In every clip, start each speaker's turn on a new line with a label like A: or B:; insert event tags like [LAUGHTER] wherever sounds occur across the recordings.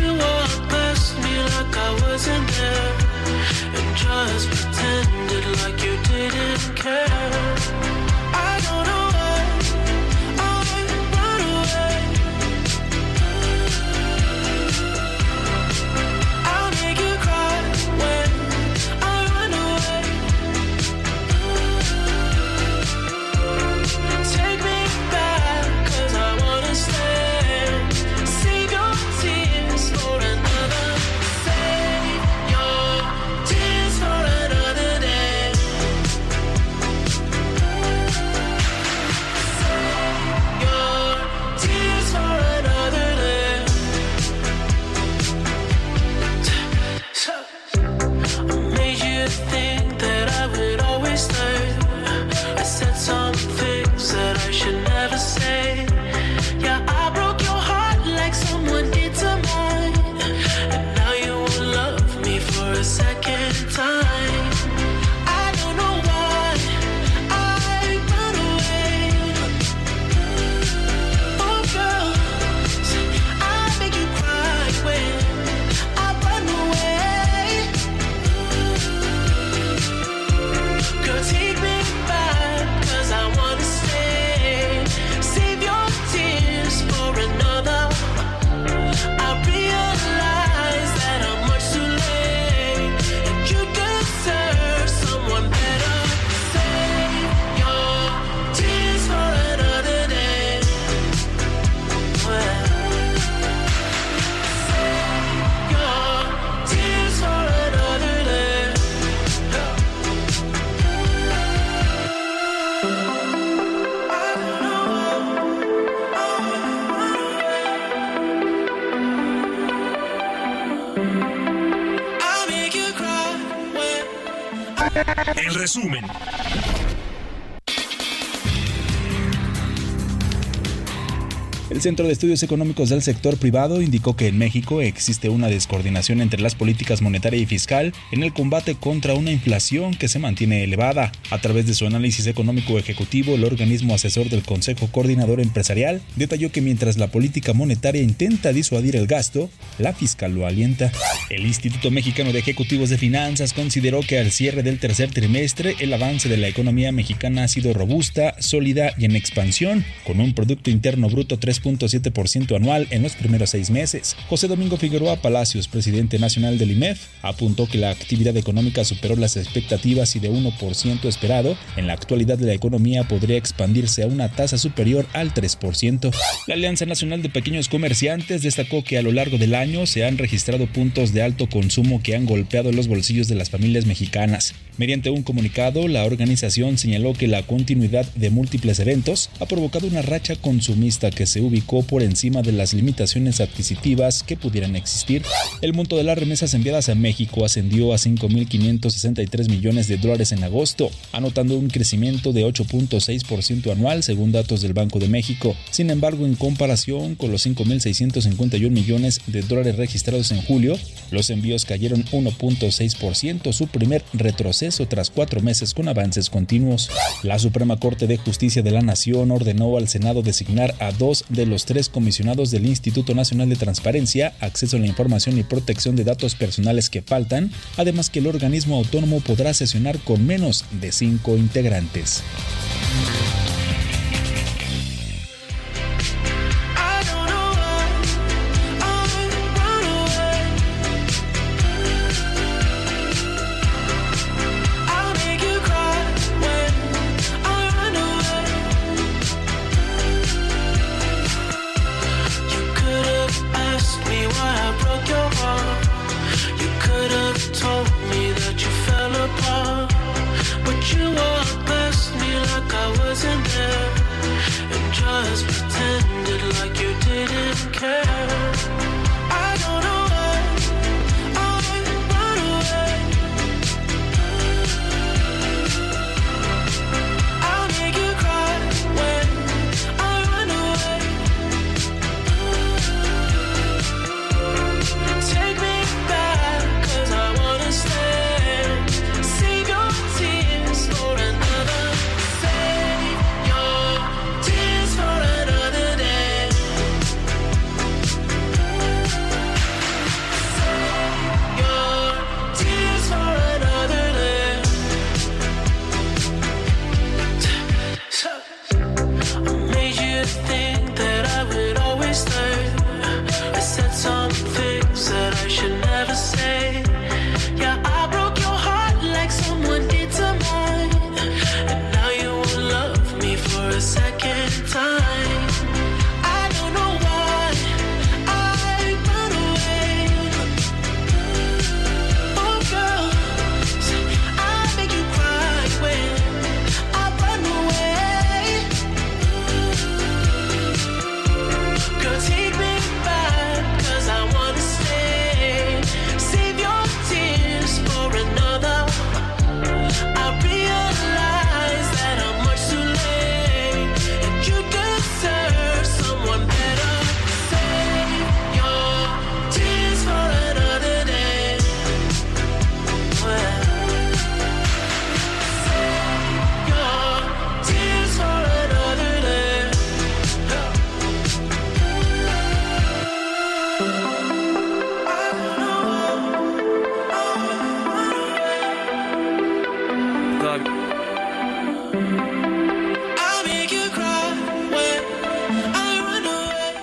A: You walked past me like I wasn't there, and just pretended like you didn't care.
B: Resumen.
C: El Centro de Estudios Económicos del Sector Privado indicó que en México existe una descoordinación entre las políticas monetaria y fiscal en el combate contra una inflación que se mantiene elevada. A través de su análisis económico ejecutivo, el organismo asesor del Consejo Coordinador Empresarial detalló que mientras la política monetaria intenta disuadir el gasto, la fiscal lo alienta. El Instituto Mexicano de Ejecutivos de Finanzas consideró que al cierre del tercer trimestre el avance de la economía mexicana ha sido robusta, sólida y en expansión, con un Producto Interno Bruto 3.7% anual en los primeros seis meses. José Domingo Figueroa Palacios, presidente nacional del IMEF, apuntó que la actividad económica superó las expectativas y de 1% esperado, en la actualidad la economía podría expandirse a una tasa superior al 3%. La Alianza Nacional de Pequeños Comerciantes destacó que a lo largo del año se han registrado puntos de alto consumo que han golpeado los bolsillos de las familias mexicanas. Mediante un comunicado, la organización señaló que la continuidad de múltiples eventos ha provocado una racha consumista que se
A: por encima de las limitaciones adquisitivas que pudieran existir. El monto de las remesas enviadas a México ascendió a 5.563 millones de dólares en agosto, anotando un crecimiento de 8.6% anual según datos del Banco de México. Sin embargo, en comparación con los 5.651 millones de dólares registrados en julio, los envíos cayeron 1.6%, su primer retroceso tras cuatro meses con avances continuos. La Suprema Corte de Justicia de la Nación ordenó al Senado designar a dos de los tres comisionados del Instituto Nacional de Transparencia, Acceso a la Información y Protección de Datos Personales que faltan, además que el organismo autónomo podrá sesionar con menos de cinco integrantes.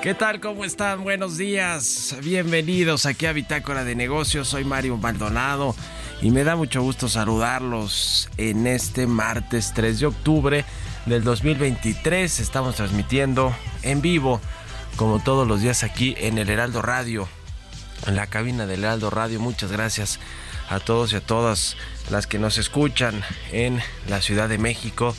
D: ¿Qué tal? ¿Cómo están? Buenos días. Bienvenidos aquí a Bitácora de Negocios. Soy Mario Maldonado y me da mucho gusto saludarlos en este martes 3 de octubre del 2023. Estamos transmitiendo en vivo, como todos los días aquí en el Heraldo Radio, en la cabina del Heraldo Radio. Muchas gracias a todos y a todas las que nos escuchan en la Ciudad de México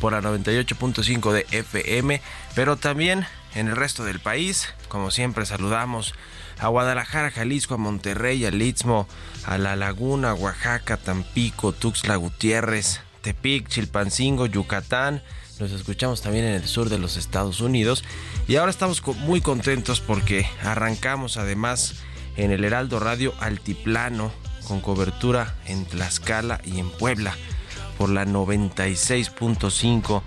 D: por la 98.5 de FM, pero también en el resto del país. Como siempre saludamos a Guadalajara, Jalisco, a Monterrey, al Istmo, a La Laguna, Oaxaca, Tampico, Tuxtla Gutiérrez, Tepic, Chilpancingo, Yucatán. Nos escuchamos también en el sur de los Estados Unidos. Y ahora estamos muy contentos porque arrancamos además en el Heraldo Radio Altiplano con cobertura en Tlaxcala y en Puebla por la 96.5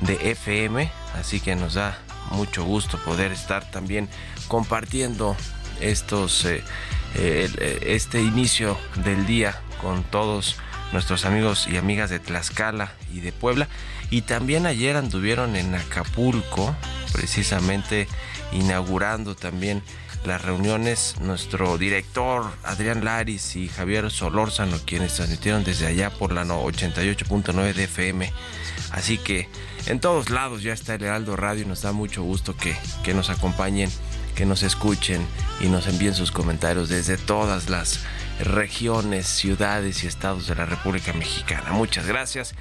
D: de FM. Así que nos da mucho gusto poder estar también compartiendo estos eh, eh, este inicio del día con todos nuestros amigos y amigas de Tlaxcala y de Puebla. Y también ayer anduvieron en Acapulco precisamente inaugurando también las reuniones. Nuestro director Adrián Laris y Javier Solórzano quienes transmitieron desde allá por la 88.9 de FM así que en todos lados ya está el Heraldo Radio y nos da mucho gusto que, que nos acompañen, que nos escuchen y nos envíen sus comentarios desde todas las regiones, ciudades y estados de la República Mexicana. Muchas gracias.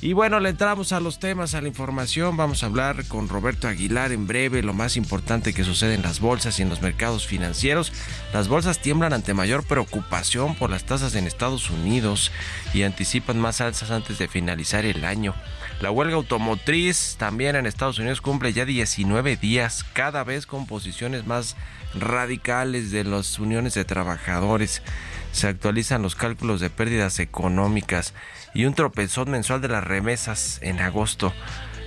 D: Y bueno, le entramos a los temas, a la información. Vamos a hablar con Roberto Aguilar en breve lo más importante que sucede en las bolsas y en los mercados financieros. Las bolsas tiemblan ante mayor preocupación por las tasas en Estados Unidos y anticipan más alzas antes de finalizar el año. La huelga automotriz también en Estados Unidos cumple ya 19 días, cada vez con posiciones más radicales de las uniones de trabajadores. Se actualizan los cálculos de pérdidas económicas y un tropezón mensual de las remesas en agosto,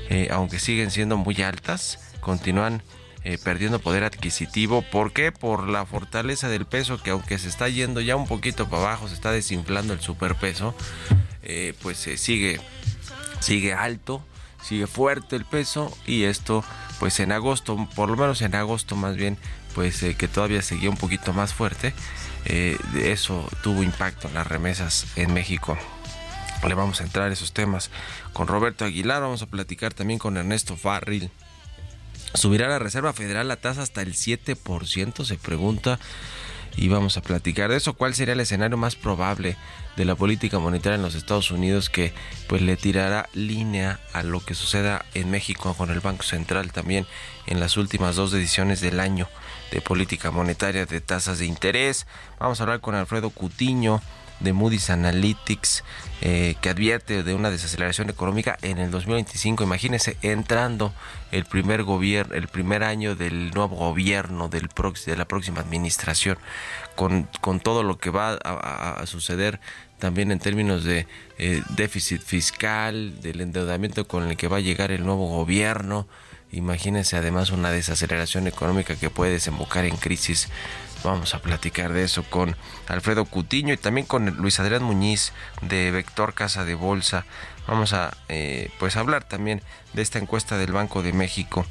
D: eh, aunque siguen siendo muy altas, continúan eh, perdiendo poder adquisitivo. ¿Por qué? Por la fortaleza del peso que aunque se está yendo ya un poquito para abajo, se está desinflando el superpeso, eh, pues sigue sigue alto, sigue fuerte el peso y esto pues en agosto, por lo menos en agosto más bien, pues eh, que todavía seguía un poquito más fuerte, eh, eso tuvo impacto en las remesas en México. Le vamos a entrar a esos temas con Roberto Aguilar, vamos a platicar también con Ernesto Farril. ¿Subirá la Reserva Federal la tasa hasta el 7%? Se pregunta y vamos a platicar de eso. ¿Cuál sería el escenario más probable de la política monetaria en los Estados Unidos que pues le tirará línea a lo que suceda en México con el Banco Central también en las últimas dos ediciones del año de política monetaria de tasas de interés? Vamos a hablar con Alfredo Cutiño de Moody's Analytics eh, que advierte de una desaceleración económica en el 2025. Imagínense entrando el primer gobierno, el primer año del nuevo gobierno del de la próxima administración, con, con todo lo que va a, suceder también en términos de eh, déficit fiscal, del endeudamiento con el que va a llegar el nuevo gobierno. Imagínense además una desaceleración económica que puede desembocar en crisis Vamos a platicar de eso con Alfredo Cutiño y también con Luis Adrián Muñiz de Vector Casa de Bolsa. Vamos a eh, pues hablar también de esta encuesta del Banco de México.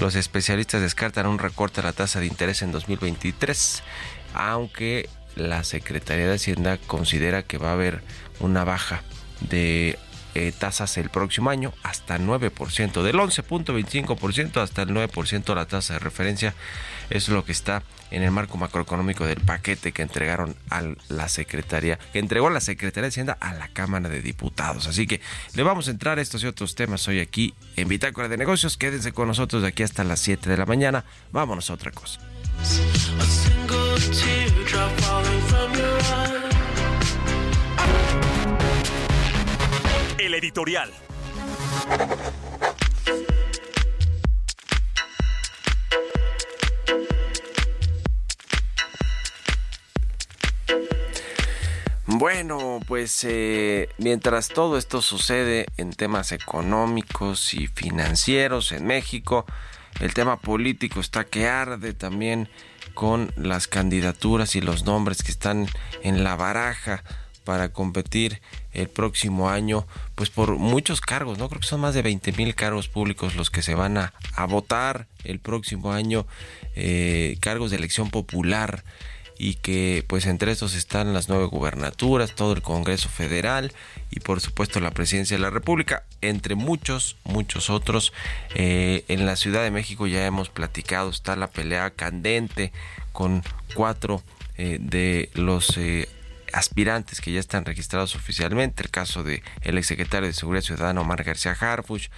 D: Los especialistas descartan un recorte a la tasa de interés en 2023, aunque la Secretaría de Hacienda considera que va a haber una baja de eh, tasas el próximo año hasta 9%, del 11.25% hasta el 9% la tasa de referencia. es lo que está en el marco macroeconómico del paquete que entregaron a la Secretaría, que entregó la Secretaría de Hacienda a la Cámara de Diputados. Así que le vamos a entrar estos y otros temas hoy aquí en Bitácora de Negocios. Quédense con nosotros de aquí hasta las 7 de la mañana. Vámonos a otra cosa.
B: El editorial.
D: Bueno, pues eh, mientras todo esto sucede en temas económicos y financieros en México, el tema político está que arde también con las candidaturas y los nombres que están en la baraja para competir el próximo año, pues por muchos cargos, ¿no? Creo que son más de 20 mil cargos públicos los que se van a, votar el próximo año, eh, cargos de elección popular y que pues entre estos están las nueve gubernaturas, todo el Congreso Federal y por supuesto la Presidencia de la República, entre muchos, muchos otros. Eh, en la Ciudad de México ya hemos platicado, está la pelea candente con cuatro eh, de los... Eh, aspirantes que ya están registrados oficialmente, el caso de el exsecretario de Seguridad Ciudadana Omar García Harfuch,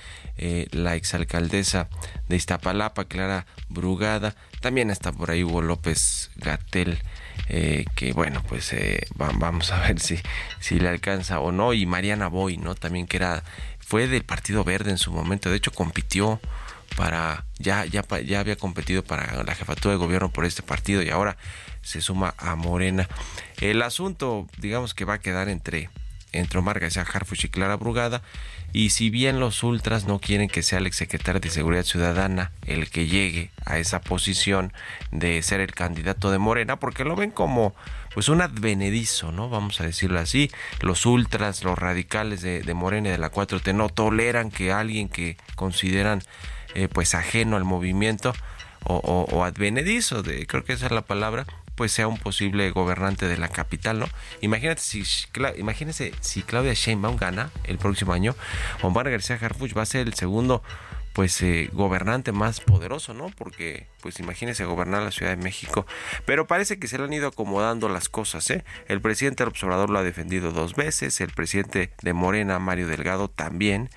D: la exalcaldesa de Iztapalapa, Clara Brugada, también está por ahí Hugo López Gatel, eh, que bueno, pues eh, vamos a ver si, si le alcanza o no. Y Mariana Boy, ¿no? También que era, fue del Partido Verde en su momento, de hecho compitió para, ya, ya, ya había competido para la jefatura de gobierno por este partido y ahora se suma a Morena. El asunto, digamos que va a quedar entre, entre Omar García Harfuch y Clara Brugada. Y si bien los ultras no quieren que sea el exsecretario de Seguridad Ciudadana el que llegue a esa posición de ser el candidato de Morena, porque lo ven como pues un advenedizo, ¿no? Vamos a decirlo así. Los ultras, los radicales de, Morena y de la 4T no toleran que alguien que consideran eh, pues ajeno al movimiento o, o advenedizo, de, creo que esa es la palabra, pues sea un posible gobernante de la capital, ¿no? Imagínate si, imagínese si Claudia Sheinbaum gana el próximo año, Omar García Harfuch va a ser el segundo pues eh, gobernante más poderoso, ¿no? Porque pues imagínese gobernar la Ciudad de México, pero parece que se le han ido acomodando las cosas, ¿eh? El presidente del observador lo ha defendido dos veces, el presidente de Morena, Mario Delgado, también.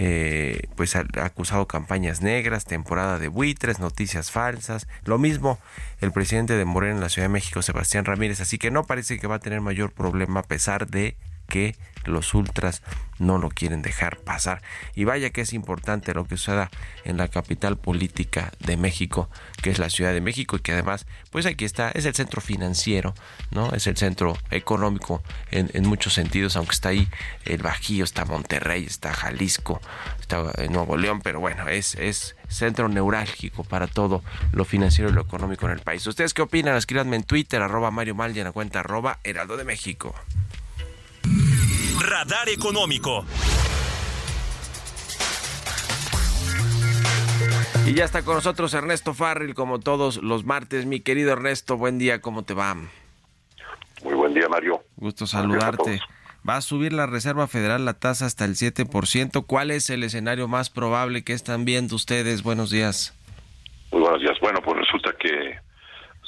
D: Eh, pues ha acusado campañas negras, temporada de buitres, noticias falsas. Lo mismo el presidente de Morena en la Ciudad de México, Sebastián Ramírez. Así que no parece que va a tener mayor problema a pesar de que los ultras no lo quieren dejar pasar. Y vaya que es importante lo que suceda en la capital política de México, que es la Ciudad de México, y que además, pues aquí está, es el centro financiero, ¿no? Es el centro económico en, muchos sentidos, aunque está ahí el Bajío, está Monterrey, está Jalisco, está Nuevo León, pero bueno, es, es centro neurálgico para todo lo financiero y lo económico en el país. ¿Ustedes qué opinan? Escríbanme en Twitter, arroba Mario Mal en la cuenta arroba Heraldo de México.
B: Radar Económico.
D: Y ya está con nosotros Ernesto Farril, como todos los martes. Mi querido Ernesto, buen día, ¿cómo te va?
E: Muy buen día, Mario.
D: Gusto saludarte. Va a subir la Reserva Federal la tasa hasta el 7%. ¿Cuál es el escenario más probable que están viendo ustedes? Buenos días.
E: Muy buenos días. Bueno, pues resulta que el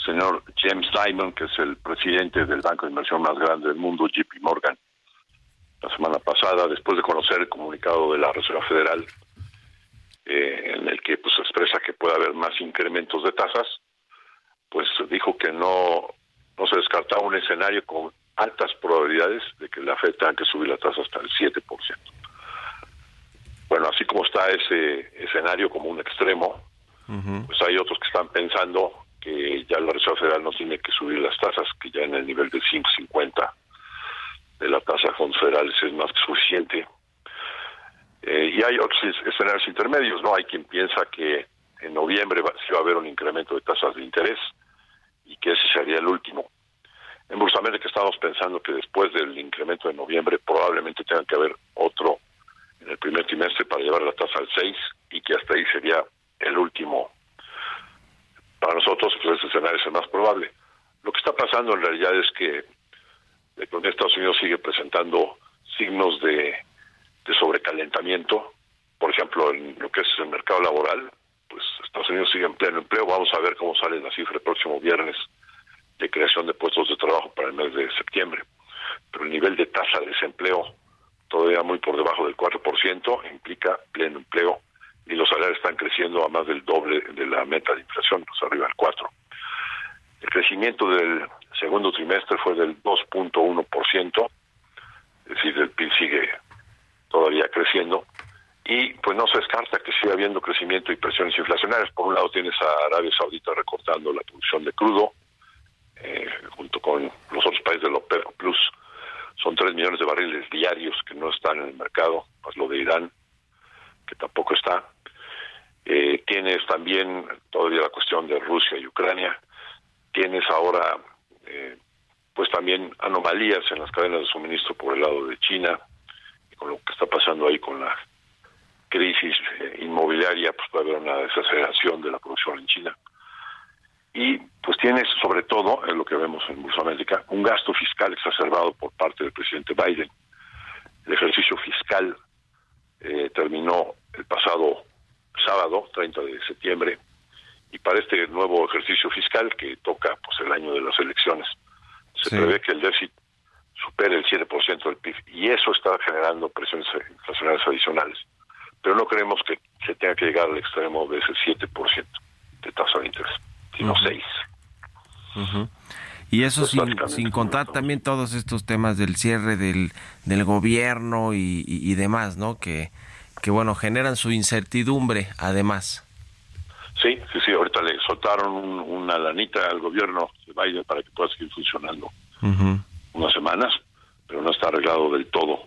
E: señor James Dimon, que es el presidente del banco de inversión más grande del mundo, JP Morgan, la semana pasada, después de conocer el comunicado de la Reserva Federal, eh, en el que pues expresa que puede haber más incrementos de tasas, pues dijo que no, no se descartaba un escenario con altas probabilidades de que la FED tenga que subir la tasa hasta el 7%. Bueno, así como está ese escenario como un extremo, pues hay otros que están pensando que ya la Reserva Federal no tiene que subir las tasas, que ya en el nivel de 5.50 de la tasa federales es más que suficiente. Eh, y hay otros escenarios intermedios, ¿no? Hay quien piensa que en noviembre va, sí va a haber un incremento de tasas de interés y que ese sería el último. En Bursa América estamos pensando que después del incremento de noviembre probablemente tenga que haber otro en el primer trimestre para llevar la tasa al 6 y que hasta ahí sería el último. Para nosotros, pues ese escenario es el más probable. Lo que está pasando en realidad es que economía de Estados Unidos sigue presentando signos de, de sobrecalentamiento. Por ejemplo, en lo que es el mercado laboral, pues Estados Unidos sigue en pleno empleo. Vamos a ver cómo sale la cifra el próximo viernes de creación de puestos de trabajo para el mes de septiembre. Pero el nivel de tasa de desempleo todavía muy por debajo del 4%, implica pleno empleo y los salarios están creciendo a más del doble de la meta de inflación, pues arriba del 4. El crecimiento del segundo trimestre fue del 2.1%, es decir, el PIB sigue todavía creciendo y pues no se descarta que siga habiendo crecimiento y presiones inflacionarias. Por un lado tienes a Arabia Saudita recortando la producción de crudo, eh, junto con los otros países del OPEP Plus, son 3 millones de barriles diarios que no están en el mercado, más lo de Irán, que tampoco está. Eh, tienes también todavía la cuestión de Rusia y Ucrania. Tienes ahora, eh, pues también anomalías en las cadenas de suministro por el lado de China, y con lo que está pasando ahí con la crisis eh, inmobiliaria, pues puede haber una desaceleración de la producción en China. Y pues tienes sobre todo, en lo que vemos en Bolsa América, un gasto fiscal exacerbado por parte del presidente Biden. El ejercicio fiscal eh, terminó el pasado sábado, 30 de septiembre, y para este nuevo ejercicio fiscal que toca pues el año de las elecciones, se
D: Sí.
E: prevé que el déficit supere el 7% del PIB y eso está generando presiones inflacionarias adicionales. Pero no creemos que se tenga que llegar al extremo de ese 7% de tasa de interés, sino 6.
D: Y eso sin, contar también todos estos temas del cierre del, del gobierno y, y- y demás, ¿no? Que, que, bueno, generan su incertidumbre, además.
E: Sí, sí, sí, ahorita le soltaron un- una lanita al gobierno de Biden para que pueda seguir funcionando unas semanas, pero no está arreglado del todo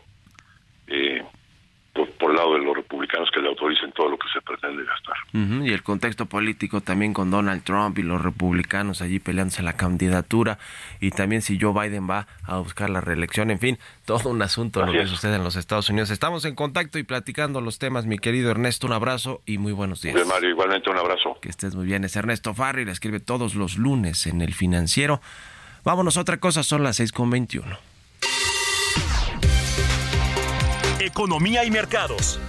E: por, el lado de los republicanos que le autoricen todo lo que se pretende gastar.
D: Ujú, Y el contexto político también con Donald Trump y los republicanos allí peleándose la candidatura y también si Joe Biden va a buscar la reelección, en fin, todo un asunto lo
E: Así
D: que
E: es.
D: sucede en los Estados Unidos. Estamos en contacto y platicando los temas, mi querido Ernesto, un abrazo y muy buenos días.
E: Mario, igualmente un abrazo.
D: Que estés muy bien. Es Ernesto Farri, le escribe todos los lunes en el financiero. Vámonos a otra cosa, son las 6.21.
B: Economía y mercados.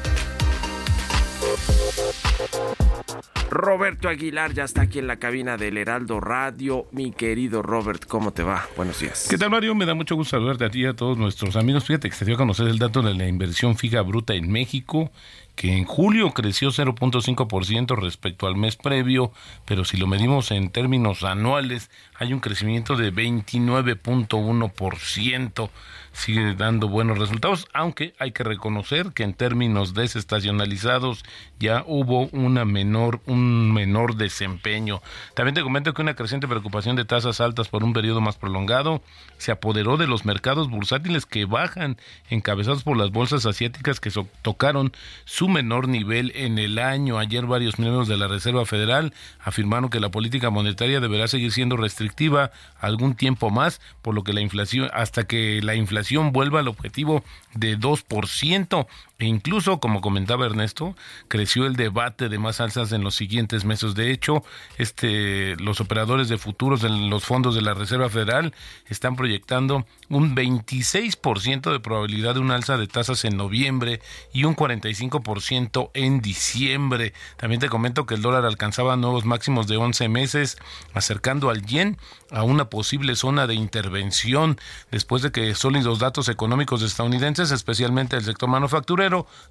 D: Roberto Aguilar ya está aquí en la cabina del Heraldo Radio. Mi querido Robert, ¿cómo te va? Buenos días.
F: ¿Qué tal, Mario? Me da mucho gusto saludarte a ti y a todos nuestros amigos. Fíjate que se dio a conocer el dato de la inversión fija bruta en México, que en julio creció 0.5% respecto al mes previo, pero si lo medimos en términos anuales, hay un crecimiento de 29.1% sigue dando buenos resultados, aunque hay que reconocer que en términos desestacionalizados ya hubo una menor, un menor desempeño. También te comento que una creciente preocupación de tasas altas por un periodo más prolongado se apoderó de los mercados bursátiles que bajan, encabezados por las bolsas asiáticas que tocaron su menor nivel en el año. Ayer varios miembros de la Reserva Federal afirmaron que la política monetaria deberá seguir siendo restrictiva algún tiempo más, por lo que la inflación, hasta que la inflación vuelva al objetivo de 2%. E incluso, como comentaba Ernesto, creció el debate de más alzas en los siguientes meses. De hecho, este, los operadores de futuros en los fondos de la Reserva Federal están proyectando un 26% de probabilidad de un alza de tasas en noviembre y un 45% en diciembre. También te comento que el dólar alcanzaba nuevos máximos de 11 meses, acercando al yen a una posible zona de intervención después de que sólidos datos económicos estadounidenses, especialmente el sector manufacturero,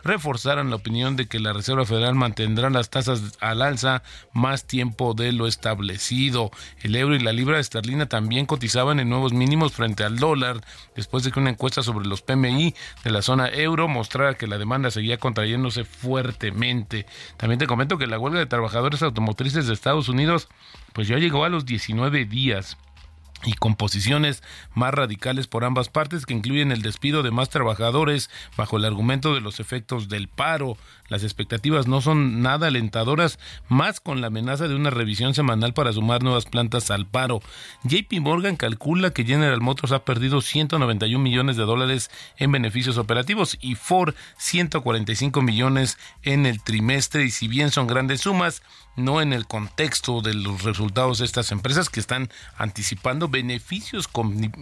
F: reforzaran la opinión de que la Reserva Federal mantendrá las tasas al alza más tiempo de lo establecido. El euro y la libra esterlina también cotizaban en nuevos mínimos frente al dólar después de que una encuesta sobre los PMI de la zona euro mostrara que la demanda seguía contrayéndose fuertemente. También te comento que la huelga de trabajadores automotrices de Estados Unidos pues ya llegó a los 19 días y con posiciones más radicales por ambas partes que incluyen el despido de más trabajadores bajo el argumento de los efectos del paro. Las expectativas no son nada alentadoras, más con la amenaza de una revisión semanal para sumar nuevas plantas al paro. JP Morgan calcula que General Motors ha perdido 191 millones de dólares en beneficios operativos y Ford 145 millones en el trimestre y si bien son grandes sumas, no en el contexto de los resultados de estas empresas que están anticipando beneficios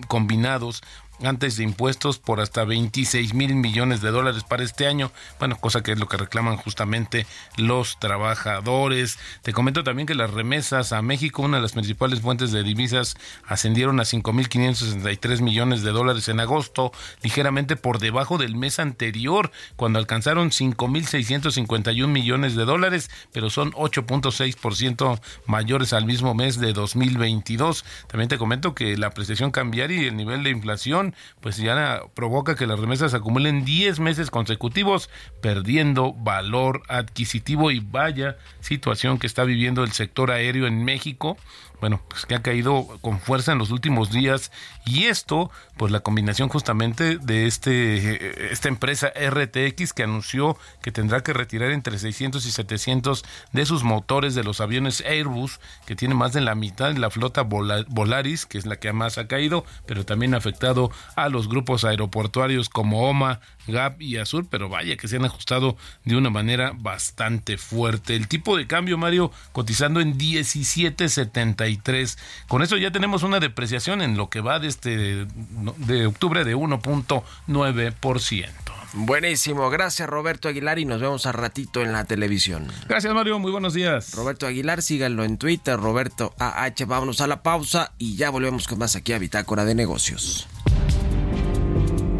F: combinados antes de impuestos por hasta 26 mil millones de dólares para este año. Bueno, cosa que es lo que reclaman justamente los trabajadores. Te comento también que las remesas a México, una de las principales fuentes de divisas, ascendieron a 5.563 millones de dólares en agosto, ligeramente por debajo del mes anterior, cuando alcanzaron 5.651 millones de dólares, pero son 8.6% mayores al mismo mes de 2022. También te comento que la apreciación cambiaria y el nivel de inflación pues ya provoca que las remesas acumulen 10 meses consecutivos perdiendo valor adquisitivo. Y vaya situación que está viviendo el sector aéreo en México bueno, pues que ha caído con fuerza en los últimos días. Y esto, pues la combinación justamente de este esta empresa RTX que anunció que tendrá que retirar entre 600 y 700 de sus motores de los aviones Airbus, que tiene más de la mitad de la flota Volaris, que es la que más ha caído, pero también ha afectado a los grupos aeroportuarios como OMA, Gap y Azul, pero vaya que se han ajustado de una manera bastante fuerte. El tipo de cambio, Mario, cotizando en 17.73. Con eso ya tenemos una depreciación en lo que va de, este, de octubre de 1.9%.
D: Buenísimo, gracias Roberto Aguilar y nos vemos a ratito en la televisión.
F: Gracias Mario, muy buenos días.
D: Roberto Aguilar, síganlo en Twitter, Roberto AH, vámonos a la pausa y ya volvemos con más aquí a Bitácora de Negocios.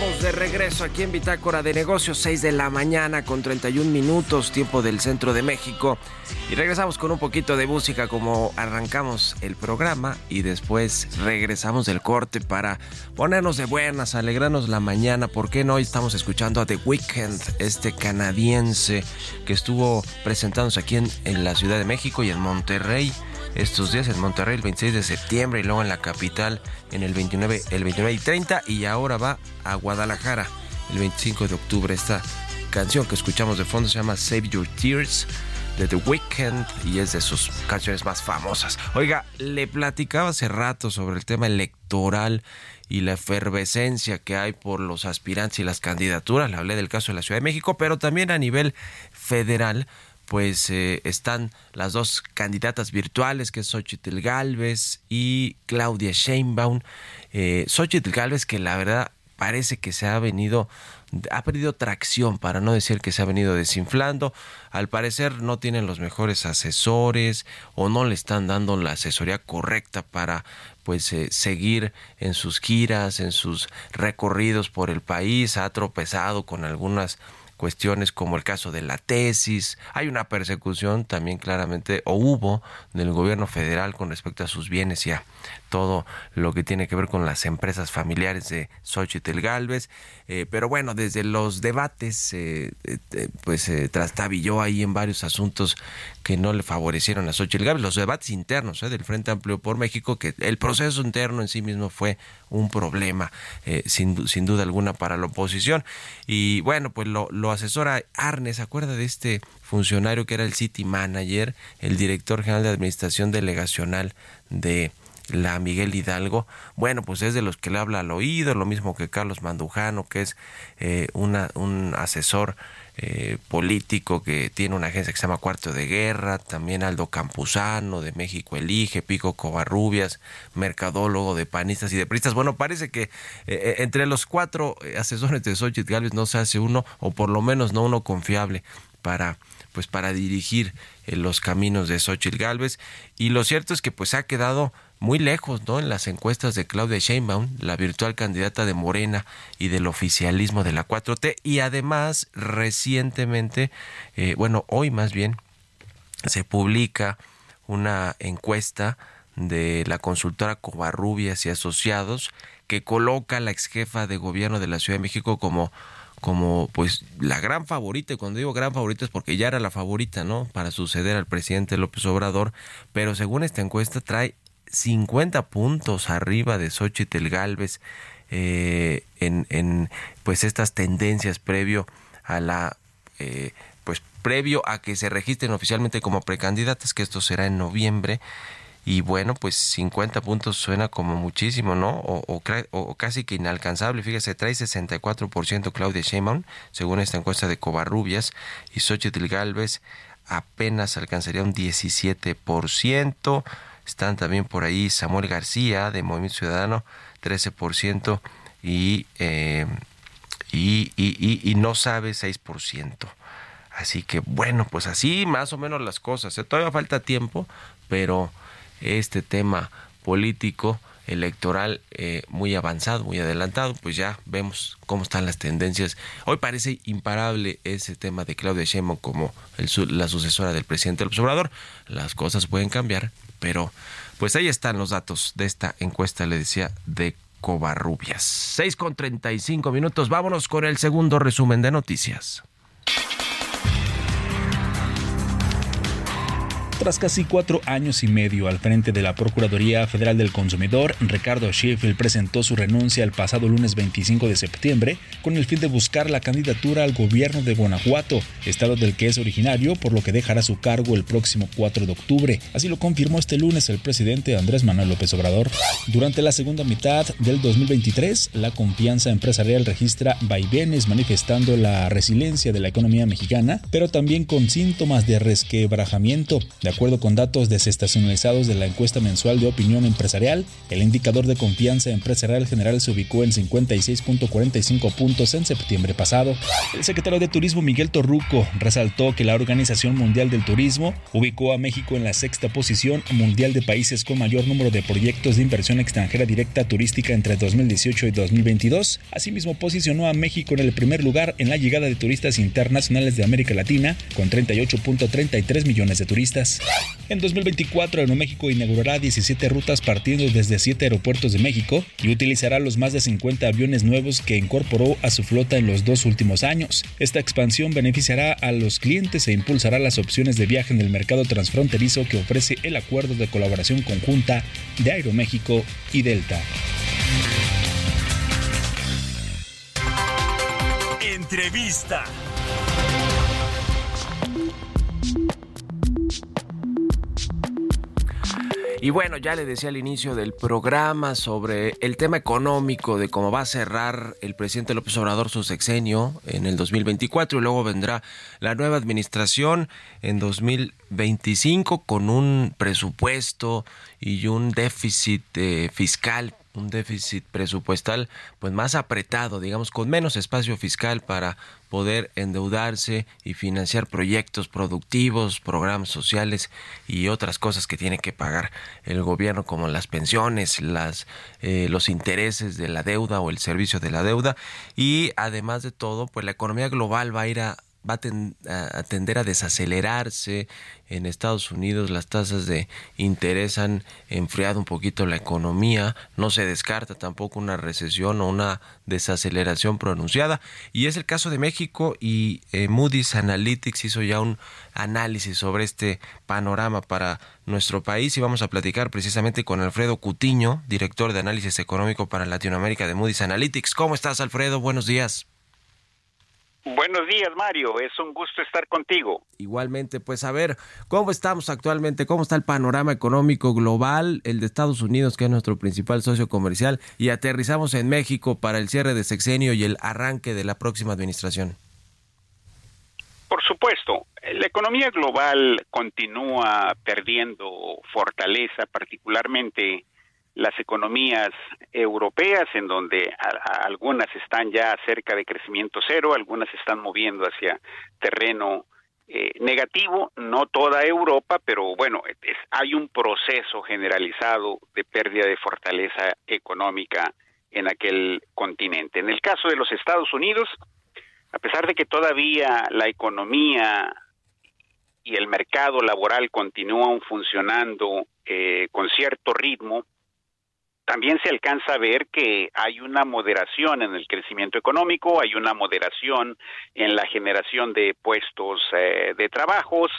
D: Estamos de regreso aquí en Bitácora de Negocios, 6 de la mañana con 31 minutos, tiempo del centro de México. Y regresamos con un poquito de música como arrancamos el programa y después regresamos del corte para ponernos de buenas, alegrarnos la mañana. ¿Por qué no? Hoy estamos escuchando a The Weeknd, este canadiense que estuvo presentándose aquí en, en la Ciudad de México y en Monterrey estos días en Monterrey el 26 de septiembre y luego en la capital en el 29, el 29 y 30 y ahora va a Guadalajara el 25 de octubre. Esta canción que escuchamos de fondo se llama Save Your Tears de The Weeknd y es de sus canciones más famosas. Oiga, le platicaba hace rato sobre el tema electoral y la efervescencia que hay por los aspirantes y las candidaturas. Le hablé del caso de la Ciudad de México, pero también a nivel federal pues eh, están las dos candidatas virtuales, que es Xochitl Galvez y Claudia Sheinbaum. Eh, Xochitl Galvez, que la verdad parece que se ha venido, ha perdido tracción, para no decir que se ha venido desinflando. Al parecer no tienen los mejores asesores o no le están dando la asesoría correcta para pues eh, seguir en sus giras, en sus recorridos por el país. Ha tropezado con algunas cuestiones como el caso de la tesis. Hay una persecución también claramente, o hubo, del gobierno federal con respecto a sus bienes y a todo lo que tiene que ver con las empresas familiares de Xochitl Galvez. Eh, pero bueno, desde los debates, eh, eh, pues eh, trastabilló ahí en varios asuntos que no le favorecieron a Xochitl Galvez. Los debates internos del Frente Amplio por México, que el proceso interno en sí mismo fue un problema, sin, sin duda alguna, para la oposición. Y bueno, pues lo, lo asesora Arnes, ¿se acuerda de este funcionario que era el City Manager, el director general de Administración Delegacional de la Miguel Hidalgo, bueno, pues es de los que le habla al oído, lo mismo que Carlos Mandujano, que es eh, una, un asesor eh, político que tiene una agencia que se llama Cuarto de Guerra, también Aldo Campuzano de México Elige, Pico Covarrubias, mercadólogo de panistas y de pristas. Bueno, parece que eh, entre los cuatro asesores de Xochitl Gálvez no se hace uno, o por lo menos no uno confiable para pues para dirigir los caminos de Xochitl Gálvez y lo cierto es que pues ha quedado muy lejos, ¿no? En las encuestas de Claudia Sheinbaum, la virtual candidata de Morena y del oficialismo de la 4T. Y además, recientemente, eh, bueno, hoy más bien, se publica una encuesta de la consultora Covarrubias y Asociados que coloca a la ex jefa de gobierno de la Ciudad de México como como pues la gran favorita, y cuando digo gran favorita es porque ya era la favorita, ¿no? Para suceder al presidente López Obrador, pero según esta encuesta trae 50 puntos arriba de Xochitl Galvez eh, en, en, pues estas tendencias previo a la eh, pues previo a que se registren oficialmente como precandidatas que esto será en noviembre. Y bueno pues 50 puntos suena como muchísimo no o, o, casi que inalcanzable. Fíjese trae 64% Claudia Sheinbaum según esta encuesta de Covarrubias y Xochitl Galvez apenas alcanzaría un 17% están también por ahí Samuel García de Movimiento Ciudadano, 13%, y, eh, y, y, y, no sabe 6%. Así que bueno, pues así más o menos las cosas. ¿eh? Todavía falta tiempo, pero este tema político electoral eh, muy avanzado, muy adelantado, pues ya vemos cómo están las tendencias. Hoy parece imparable ese tema de Claudia Sheinbaum como el, la sucesora del presidente López Obrador. Las cosas pueden cambiar, pero pues ahí están los datos de esta encuesta, le decía, de Covarrubias. 6 con 35 minutos, vámonos con el segundo resumen de noticias.
C: Tras casi cuatro años y medio al frente de la Procuraduría Federal del Consumidor, Ricardo Sheffield presentó su renuncia el pasado lunes 25 de septiembre con el fin de buscar la candidatura al gobierno de Guanajuato, estado del que es originario, por lo que dejará su cargo el próximo 4 de octubre. Así lo confirmó este lunes el presidente Andrés Manuel López Obrador. Durante la segunda mitad del 2023, la confianza empresarial registra vaivenes manifestando la resiliencia de la economía mexicana, pero también con síntomas de resquebrajamiento. De acuerdo con datos desestacionalizados de la encuesta mensual de opinión empresarial, el indicador de confianza empresarial general se ubicó en 56.45 puntos en septiembre pasado. El secretario de Turismo Miguel Torruco resaltó que la Organización Mundial del Turismo ubicó a México en la sexta posición mundial de países con mayor número de proyectos de inversión extranjera directa turística entre 2018 y 2022. Asimismo, posicionó a México en el primer lugar en la llegada de turistas internacionales de América Latina, con 38.33 millones de turistas. En 2024, Aeroméxico inaugurará 17 rutas partiendo desde 7 aeropuertos de México y utilizará los más de 50 aviones nuevos que incorporó a su flota en los dos últimos años. Esta expansión beneficiará a los clientes e impulsará las opciones de viaje en el mercado transfronterizo que ofrece el acuerdo de colaboración conjunta de Aeroméxico y Delta.
B: Entrevista.
D: Y bueno, ya le decía al inicio del programa sobre el tema económico de cómo va a cerrar el presidente López Obrador su sexenio en el 2024 y luego vendrá la nueva administración en 2025 con un presupuesto y un déficit eh, fiscal un déficit presupuestal pues más apretado, digamos, con menos espacio fiscal para poder endeudarse y financiar proyectos productivos, programas sociales y otras cosas que tiene que pagar el gobierno como las pensiones, las eh, los intereses de la deuda o el servicio de la deuda. Y además de todo, pues la economía global va a ir a va a, tender a desacelerarse. En Estados Unidos las tasas de interés han enfriado un poquito la economía. No se descarta tampoco una recesión o una desaceleración pronunciada. Y es el caso de México y eh, Moody's Analytics hizo ya un análisis sobre este panorama para nuestro país y vamos a platicar precisamente con Alfredo Cutiño, director de análisis económico para Latinoamérica de Moody's Analytics. ¿Cómo estás, Alfredo? Buenos días.
G: Buenos días, Mario. Es un gusto estar contigo.
D: Igualmente, pues a ver, ¿cómo estamos actualmente? ¿Cómo está el panorama económico global, el de Estados Unidos, que es nuestro principal socio comercial? Y aterrizamos en México para el cierre de sexenio y el arranque de la próxima administración.
G: Por supuesto, la economía global continúa perdiendo fortaleza, particularmente las economías europeas, en donde algunas están ya cerca de crecimiento cero, algunas están moviendo hacia terreno eh, negativo, no toda Europa, pero bueno, hay un proceso generalizado de pérdida de fortaleza económica en aquel continente. En el caso de los Estados Unidos, a pesar de que todavía la economía y el mercado laboral continúan funcionando eh, con cierto ritmo, también se alcanza a ver que hay una moderación en el crecimiento económico, hay una moderación en la generación de puestos eh, de trabajos,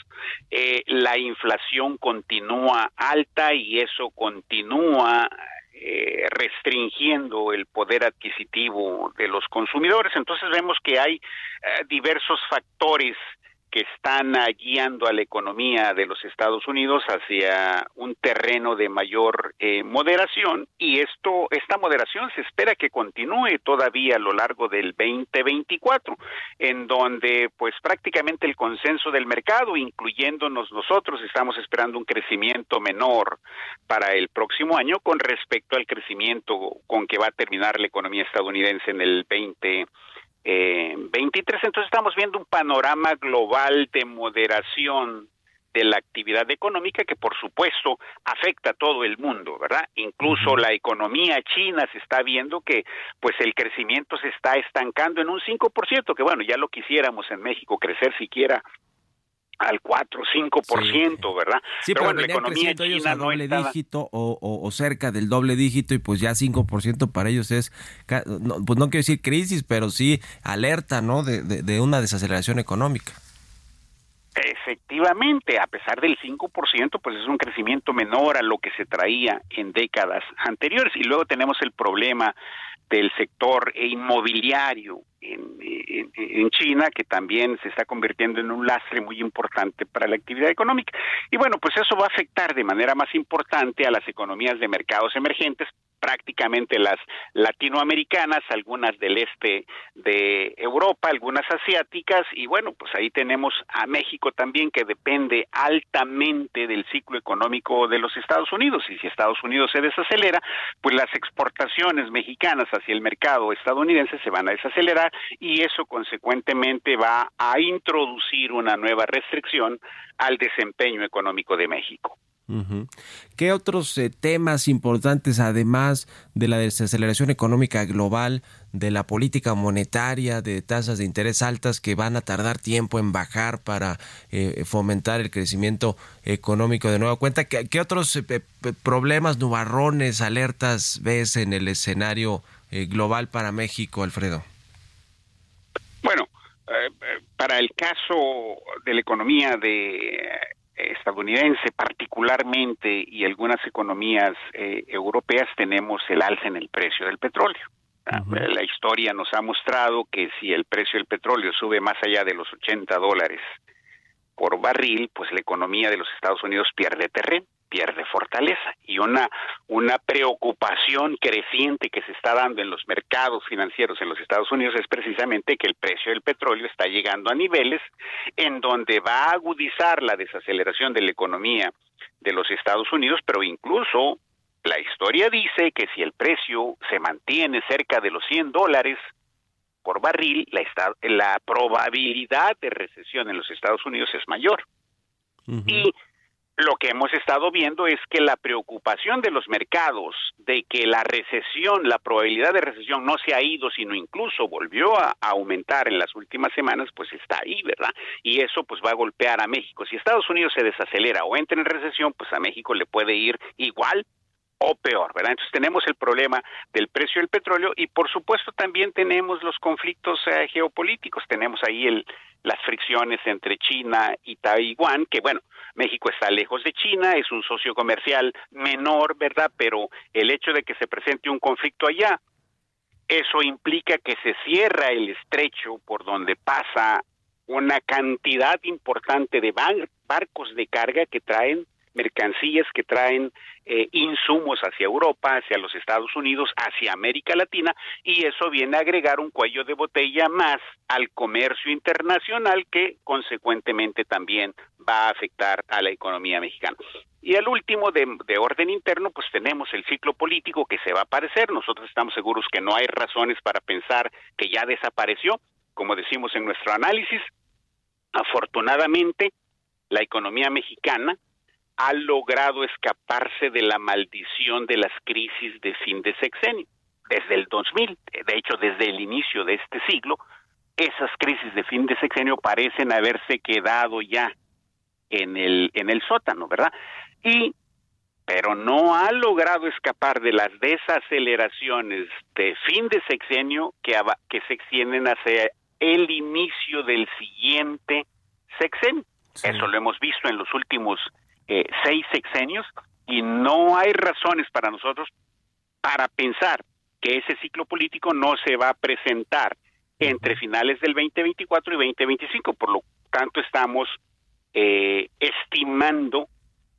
G: eh, la inflación continúa alta y eso continúa eh, restringiendo el poder adquisitivo de los consumidores. Entonces vemos que hay diversos factores que están guiando a la economía de los Estados Unidos hacia un terreno de mayor eh, moderación y esto esta moderación se espera que continúe todavía a lo largo del 2024 en donde pues prácticamente el consenso del mercado incluyéndonos nosotros estamos esperando un crecimiento menor para el próximo año con respecto al crecimiento con que va a terminar la economía estadounidense en el 20 eh, 23. Entonces estamos viendo un panorama global de moderación de la actividad económica que por supuesto afecta a todo el mundo, ¿verdad? Incluso la economía china se está viendo que pues el crecimiento se está estancando en un 5%, que bueno, ya lo quisiéramos en México crecer siquiera al 4 5%, ¿verdad?
D: Sí, pero, bueno, la economía china no doble dígito o, o, cerca del doble dígito y pues ya 5% para ellos es, pues no quiero decir crisis, pero sí alerta, ¿no? De, de, una desaceleración económica.
G: Efectivamente, a pesar del 5%, pues es un crecimiento menor a lo que se traía en décadas anteriores. Y luego tenemos el problema del sector inmobiliario en, China, que también se está convirtiendo en un lastre muy importante para la actividad económica. Y bueno, pues eso va a afectar de manera más importante a las economías de mercados emergentes, prácticamente las latinoamericanas, algunas del este de Europa, algunas asiáticas, y bueno, pues ahí tenemos a México también que depende altamente del ciclo económico de los Estados Unidos, y si Estados Unidos se desacelera, pues las exportaciones mexicanas hacia el mercado estadounidense se van a desacelerar y eso consecuentemente va a introducir una nueva restricción al desempeño económico de México.
D: ¿Qué otros eh, temas importantes, además de la desaceleración económica global, de la política monetaria, de tasas de interés altas que van a tardar tiempo en bajar para eh, fomentar el crecimiento económico de nueva cuenta? ¿Qué, otros eh, problemas, nubarrones, alertas ves en el escenario global para México, Alfredo?
G: Bueno, para el caso de la economía de estadounidense particularmente y algunas economías eh, europeas tenemos el alza en el precio del petróleo. Ah, la historia nos ha mostrado que si el precio del petróleo sube más allá de los 80 dólares por barril, pues la economía de los Estados Unidos pierde terreno pierde fortaleza y una una preocupación creciente que se está dando en los mercados financieros en los Estados Unidos es precisamente que el precio del petróleo está llegando a niveles en donde va a agudizar la desaceleración de la economía de los Estados Unidos, pero incluso la historia dice que si el precio se mantiene cerca de los 100 dólares por barril, la, la probabilidad de recesión en los Estados Unidos es mayor. Y lo que hemos estado viendo es que la preocupación de los mercados de que la recesión, la probabilidad de recesión no se ha ido, sino incluso volvió a, aumentar en las últimas semanas, pues está ahí, ¿verdad? Y eso pues va a golpear a México. Si Estados Unidos se desacelera o entra en recesión, pues a México le puede ir igual o peor, ¿verdad? Entonces tenemos el problema del precio del petróleo y por supuesto también tenemos los conflictos eh, geopolíticos, tenemos ahí el, las fricciones entre China y Taiwán, que bueno, México está lejos de China, es un socio comercial menor, ¿verdad? Pero el hecho de que se presente un conflicto allá, eso implica que se cierra el estrecho por donde pasa una cantidad importante de barcos de carga que traen mercancías que traen eh, insumos hacia Europa, hacia los Estados Unidos, hacia América Latina, y eso viene a agregar un cuello de botella más al comercio internacional que consecuentemente también va a afectar a la economía mexicana. Y el último de, de, orden interno, pues tenemos el ciclo político que se va a aparecer. Nosotros estamos seguros que no hay razones para pensar que ya desapareció, como decimos en nuestro análisis. Afortunadamente, la economía mexicana ha logrado escaparse de la maldición de las crisis de fin de sexenio. Desde el 2000, de hecho desde el inicio de este siglo, esas crisis de fin de sexenio parecen haberse quedado ya en el en el sótano, ¿verdad? Y pero no ha logrado escapar de las desaceleraciones de fin de sexenio que, que se extienden hacia el inicio del siguiente sexenio. Eso lo hemos visto en los últimos eh, seis sexenios y no hay razones para nosotros para pensar que ese ciclo político no se va a presentar entre finales del 2024 y 2025. Por lo tanto, estamos eh, estimando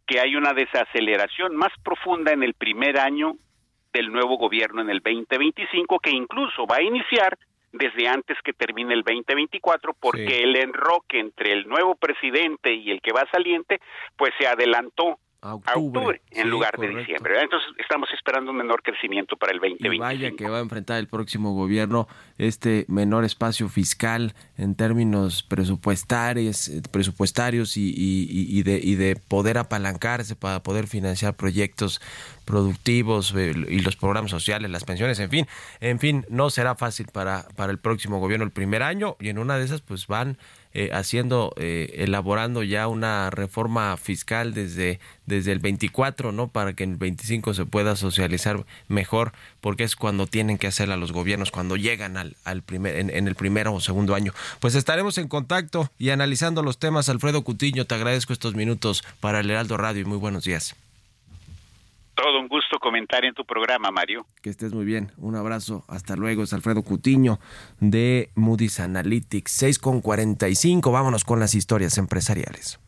G: que hay una desaceleración más profunda en el primer año del nuevo gobierno en el 2025, que incluso va a iniciar desde antes que termine el 2024 porque el enroque entre el nuevo presidente y el que va saliente pues se adelantó a octubre, en lugar de diciembre. Entonces estamos esperando un menor crecimiento para el 2025.
D: vaya que va a enfrentar el próximo gobierno este menor espacio fiscal en términos presupuestarios, presupuestarios y, y, de, y de poder apalancarse para poder financiar proyectos productivos eh, y los programas sociales, las pensiones, en fin, en fin, no será fácil para, para el próximo gobierno el primer año y en una de esas pues van eh, haciendo, eh, elaborando ya una reforma fiscal desde, desde el 24, ¿no? Para que en el 25 se pueda socializar mejor, porque es cuando tienen que hacerla los gobiernos, cuando llegan al, al primer, en, en el primero o segundo año. Pues estaremos en contacto y analizando los temas. Alfredo Cutiño, te agradezco estos minutos para el Heraldo Radio y muy buenos días.
G: Todo un gusto comentar en tu programa, Mario.
D: Que estés muy bien. Un abrazo. Hasta luego. Es Alfredo Cutiño de Moody's Analytics. 6 con 45. Vámonos con las historias empresariales.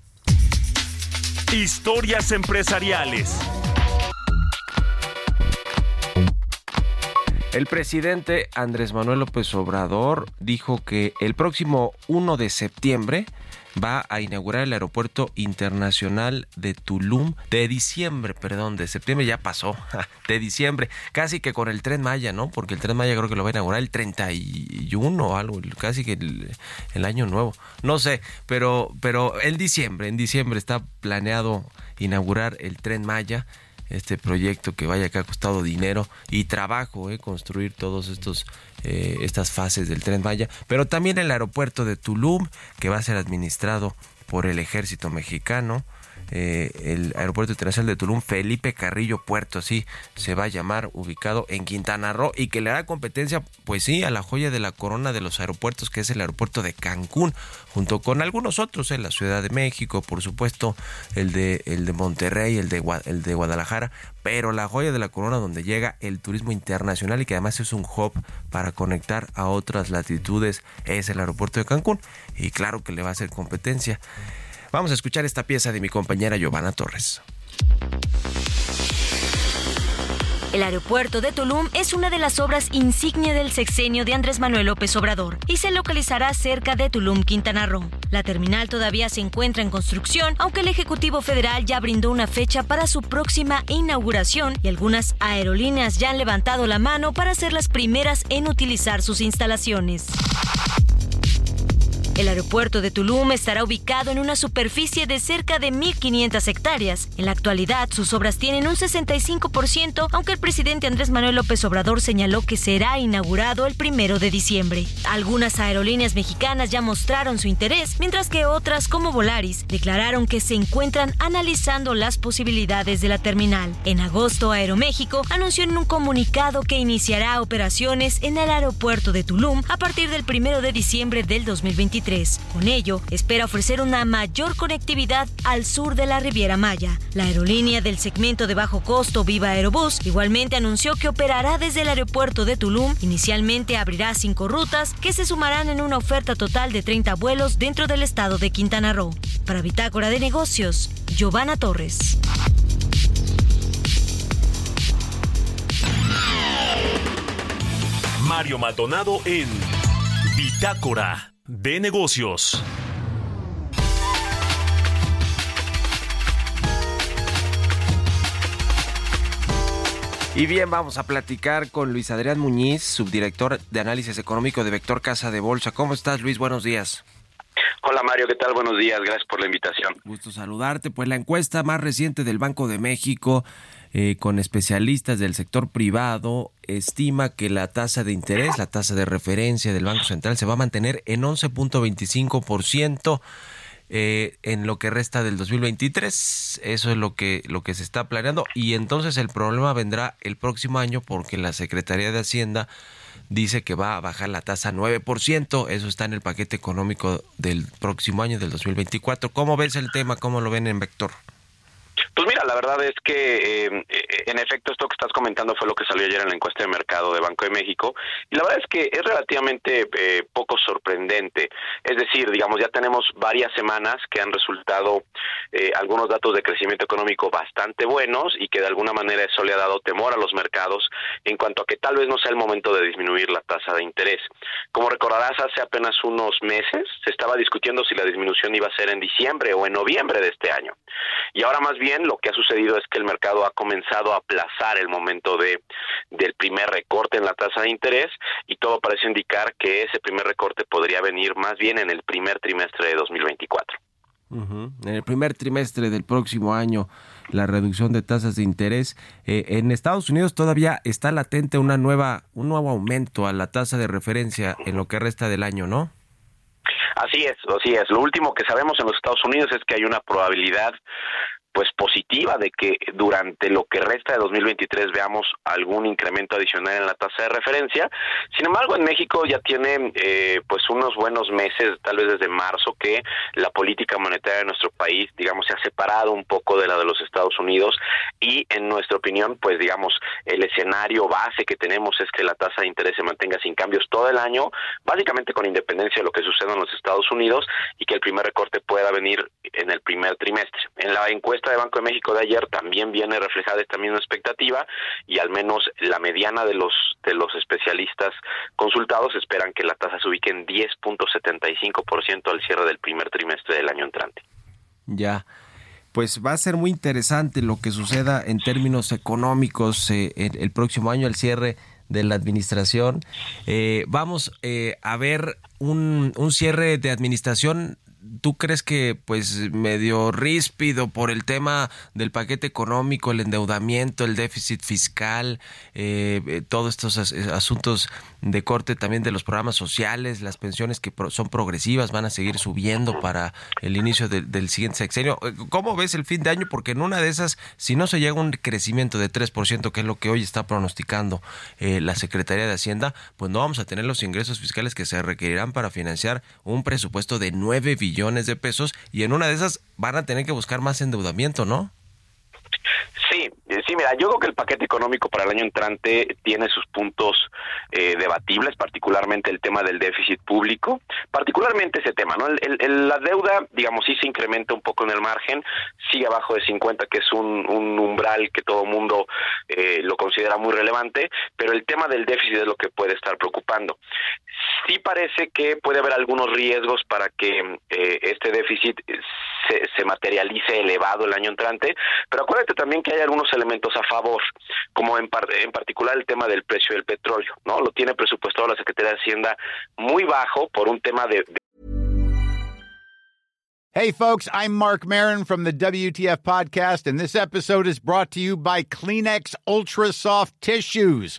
B: Historias empresariales.
D: El presidente Andrés Manuel López Obrador dijo que el próximo 1 de septiembre va a inaugurar el aeropuerto internacional de Tulum de diciembre, perdón, de septiembre ya pasó, [LAUGHS] de diciembre, casi que con el tren Maya, ¿no? Porque el tren Maya creo que lo va a inaugurar el 31 o algo, casi que el, el año nuevo, no sé, pero, pero en diciembre, en diciembre está planeado inaugurar el tren Maya este proyecto que vaya que ha costado dinero y trabajo eh, construir todos estos eh, estas fases del tren Maya, pero también el aeropuerto de Tulum que va a ser administrado por el ejército mexicano. Eh, el aeropuerto internacional de Tulum, Felipe Carrillo Puerto, así se va a llamar, ubicado en Quintana Roo y que le hará competencia, pues sí, a la joya de la corona de los aeropuertos, que es el aeropuerto de Cancún, junto con algunos otros, en la Ciudad de México, por supuesto, el de, el de Monterrey, el de, el de Guadalajara, pero la joya de la corona donde llega el turismo internacional y que además es un hub para conectar a otras latitudes es el aeropuerto de Cancún y claro que le va a hacer competencia. Vamos a escuchar esta pieza de mi compañera Giovanna Torres.
H: El aeropuerto de Tulum es una de las obras insignia del sexenio de Andrés Manuel López Obrador y se localizará cerca de Tulum, Quintana Roo. La terminal todavía se encuentra en construcción, aunque el Ejecutivo Federal ya brindó una fecha para su próxima inauguración y algunas aerolíneas ya han levantado la mano para ser las primeras en utilizar sus instalaciones. El aeropuerto de Tulum estará ubicado en una superficie de cerca de 1.500 hectáreas. En la actualidad, sus obras tienen un 65%, aunque el presidente Andrés Manuel López Obrador señaló que será inaugurado el primero de diciembre. Algunas aerolíneas mexicanas ya mostraron su interés, mientras que otras, como Volaris, declararon que se encuentran analizando las posibilidades de la terminal. En agosto, Aeroméxico anunció en un comunicado que iniciará operaciones en el aeropuerto de Tulum a partir del primero de diciembre del 2023. Con ello, espera ofrecer una mayor conectividad al sur de la Riviera Maya. La aerolínea del segmento de bajo costo Viva Aerobús igualmente anunció que operará desde el aeropuerto de Tulum. Inicialmente abrirá cinco rutas que se sumarán en una oferta total de 30 vuelos dentro del estado de Quintana Roo. Para Bitácora de Negocios, Giovanna Torres.
B: Mario Maldonado en Bitácora de negocios.
D: Y bien, vamos a platicar con Luis Adrián Muñiz, subdirector de análisis económico de Vector Casa de Bolsa. ¿Cómo estás, Luis? Buenos días.
I: Hola Mario, ¿qué tal? Buenos días, gracias por la invitación.
D: Gusto saludarte. Pues la encuesta más reciente del Banco de México eh, con especialistas del sector privado estima que la tasa de interés, la tasa de referencia del Banco Central se va a mantener en 11.25%. Eh, en lo que resta del 2023 eso es lo que lo que se está planeando y entonces el problema vendrá el próximo año porque la Secretaría de Hacienda dice que va a bajar la tasa 9%, eso está en el paquete económico del próximo año del 2024. ¿Cómo ves el tema? ¿Cómo lo ven en Vector?
I: Pues mira, la verdad es que eh, en efecto esto que estás comentando fue lo que salió ayer en la encuesta de mercado de Banco de México y la verdad es que es relativamente eh, poco sorprendente. Es decir, digamos, ya tenemos varias semanas que han resultado eh, algunos datos de crecimiento económico bastante buenos y que de alguna manera eso le ha dado temor a los mercados en cuanto a que tal vez no sea el momento de disminuir la tasa de interés. Como recordarás, hace apenas unos meses se estaba discutiendo si la disminución iba a ser en diciembre o en noviembre de este año. Y ahora más bien lo que ha sucedido es que el mercado ha comenzado a aplazar el momento de del primer recorte en la tasa de interés y todo parece indicar que ese primer recorte podría venir más bien en el primer trimestre de 2024.
D: En el primer trimestre del próximo año, la reducción de tasas de interés. Eh, en Estados Unidos todavía está latente una nueva, un nuevo aumento a la tasa de referencia en lo que resta del año, ¿no?
I: Así es, así es. Lo último que sabemos en los Estados Unidos es que hay una probabilidad pues positiva de que durante lo que resta de 2023 veamos algún incremento adicional en la tasa de referencia. Sin embargo, en México ya tiene eh, pues unos buenos meses, tal vez desde marzo, que la política monetaria de nuestro país, digamos, se ha separado un poco de la de los Estados Unidos y en nuestra opinión, pues digamos, el escenario base que tenemos es que la tasa de interés se mantenga sin cambios todo el año, básicamente con independencia de lo que suceda en los Estados Unidos y que el primer recorte pueda venir en el primer trimestre. En la encuesta de Banco de México de ayer también viene reflejada esta misma expectativa y al menos la mediana de los de los especialistas consultados esperan que la tasa se ubique en 10.75% al cierre del primer trimestre del año entrante.
D: Ya. Pues va a ser muy interesante lo que suceda en términos económicos eh, el, el, próximo año, al cierre de la administración. Eh, vamos eh, a ver un, un cierre de administración ¿tú crees que pues medio ríspido por el tema del paquete económico, el endeudamiento, el déficit fiscal, eh, eh todos estos asuntos de corte también de los programas sociales, las pensiones que son progresivas van a seguir subiendo para el inicio del siguiente sexenio? Eh, ¿Cómo ves el fin de año? Porque en una de esas, si no se llega a un crecimiento de 3%, que es lo que hoy está pronosticando eh, la Secretaría de Hacienda, pues no vamos a tener los ingresos fiscales que se requerirán para financiar un presupuesto de 9 billones de pesos y en una de esas van a tener que buscar más endeudamiento, ¿no?
I: Eh, mira, yo creo que el paquete económico para el año entrante tiene sus puntos eh, debatibles, particularmente el tema del déficit público, particularmente ese tema, ¿no? El, la deuda, digamos, sí se incrementa un poco en el margen, sigue abajo de 50, que es un, umbral que todo mundo eh, lo considera muy relevante, pero el tema del déficit es lo que puede estar preocupando. Sí parece que puede haber algunos riesgos para que este déficit se, se materialice elevado el año entrante, pero acuérdate también que hay algunos elementos a favor, como en, en particular el tema del precio del petróleo, ¿no? Lo tiene presupuestado la Secretaría de Hacienda muy bajo por un tema de, de
J: Hey folks, I'm Mark Marin from the WTF podcast and this episode is brought to you by Kleenex Ultra Soft Tissues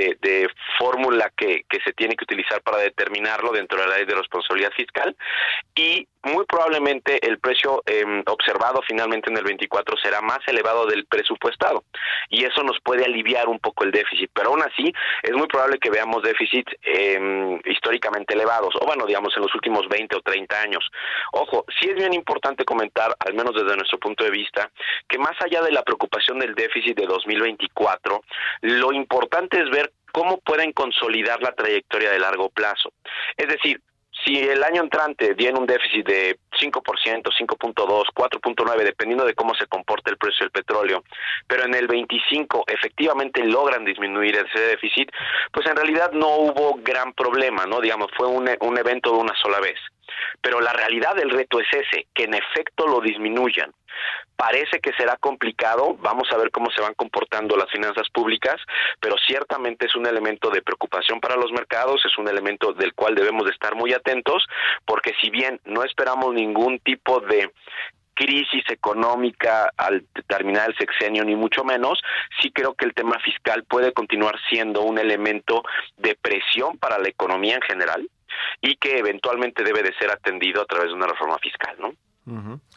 I: De, de fórmula que, que se tiene que utilizar para determinarlo dentro de la ley de responsabilidad fiscal. Y muy probablemente el precio eh, observado finalmente en el 24 será más elevado del presupuestado y eso nos puede aliviar un poco el déficit, pero aún así es muy probable que veamos déficits eh, históricamente elevados o bueno, digamos en los últimos 20 o 30 años. Ojo, sí es bien importante comentar, al menos desde nuestro punto de vista, que más allá de la preocupación del déficit de 2024, lo importante es ver cómo pueden consolidar la trayectoria de largo plazo. Es decir, si el año entrante viene un déficit de 5%, 5.2, 4.9, dependiendo de cómo se comporte el precio del petróleo, pero en el 25 efectivamente logran disminuir ese déficit, pues en realidad no hubo gran problema, ¿no? Digamos, fue un, un evento de una sola vez. Pero la realidad del reto es ese, que en efecto lo disminuyan. Parece que será complicado, vamos a ver cómo se van comportando las finanzas públicas, pero ciertamente es un elemento de preocupación para los mercados, es un elemento del cual debemos de estar muy atentos, porque si bien no esperamos ningún tipo de crisis económica al terminar el sexenio, ni mucho menos, sí creo que el tema fiscal puede continuar siendo un elemento de presión para la economía en general y que eventualmente debe de ser atendido a través de una reforma fiscal, ¿no?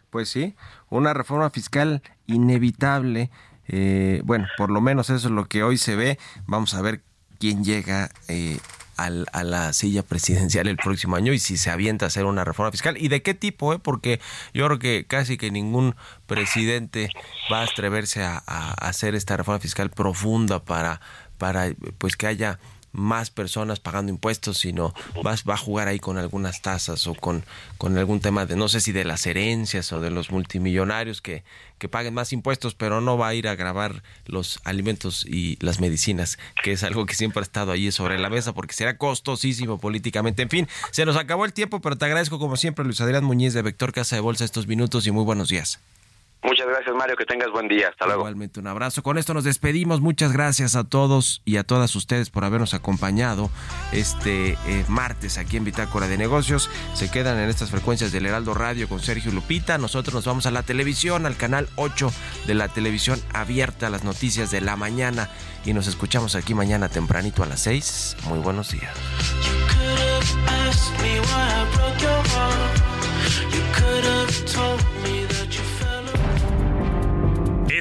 D: Pues sí, una reforma fiscal inevitable. Eh, bueno, por lo menos eso es lo que hoy se ve. Vamos a ver quién llega eh, al, a la silla presidencial el próximo año y si se avienta a hacer una reforma fiscal y de qué tipo, eh? porque yo creo que casi que ningún presidente va a atreverse a, a hacer esta reforma fiscal profunda para, para pues que haya más personas pagando impuestos, sino va, va a jugar ahí con algunas tasas o con, con algún tema de, no sé si de las herencias o de los multimillonarios que, que paguen más impuestos, pero no va a ir a grabar los alimentos y las medicinas, que es algo que siempre ha estado ahí sobre la mesa porque será costosísimo políticamente. En fin, se nos acabó el tiempo, pero te agradezco como siempre, Luis Adrián Muñiz de Vector Casa de Bolsa, estos minutos y muy buenos días.
I: Muchas gracias, Mario. Que tengas buen día. Hasta luego.
D: Igualmente, un abrazo. Con esto nos despedimos. Muchas gracias a todos y a todas ustedes por habernos acompañado este eh, martes aquí en Bitácora de Negocios. Se quedan en estas frecuencias del Heraldo Radio con Sergio Lupita. Nosotros nos vamos a la televisión, al canal 8 de la televisión abierta, las noticias de la mañana. Y nos escuchamos aquí mañana tempranito a las 6. Muy buenos días.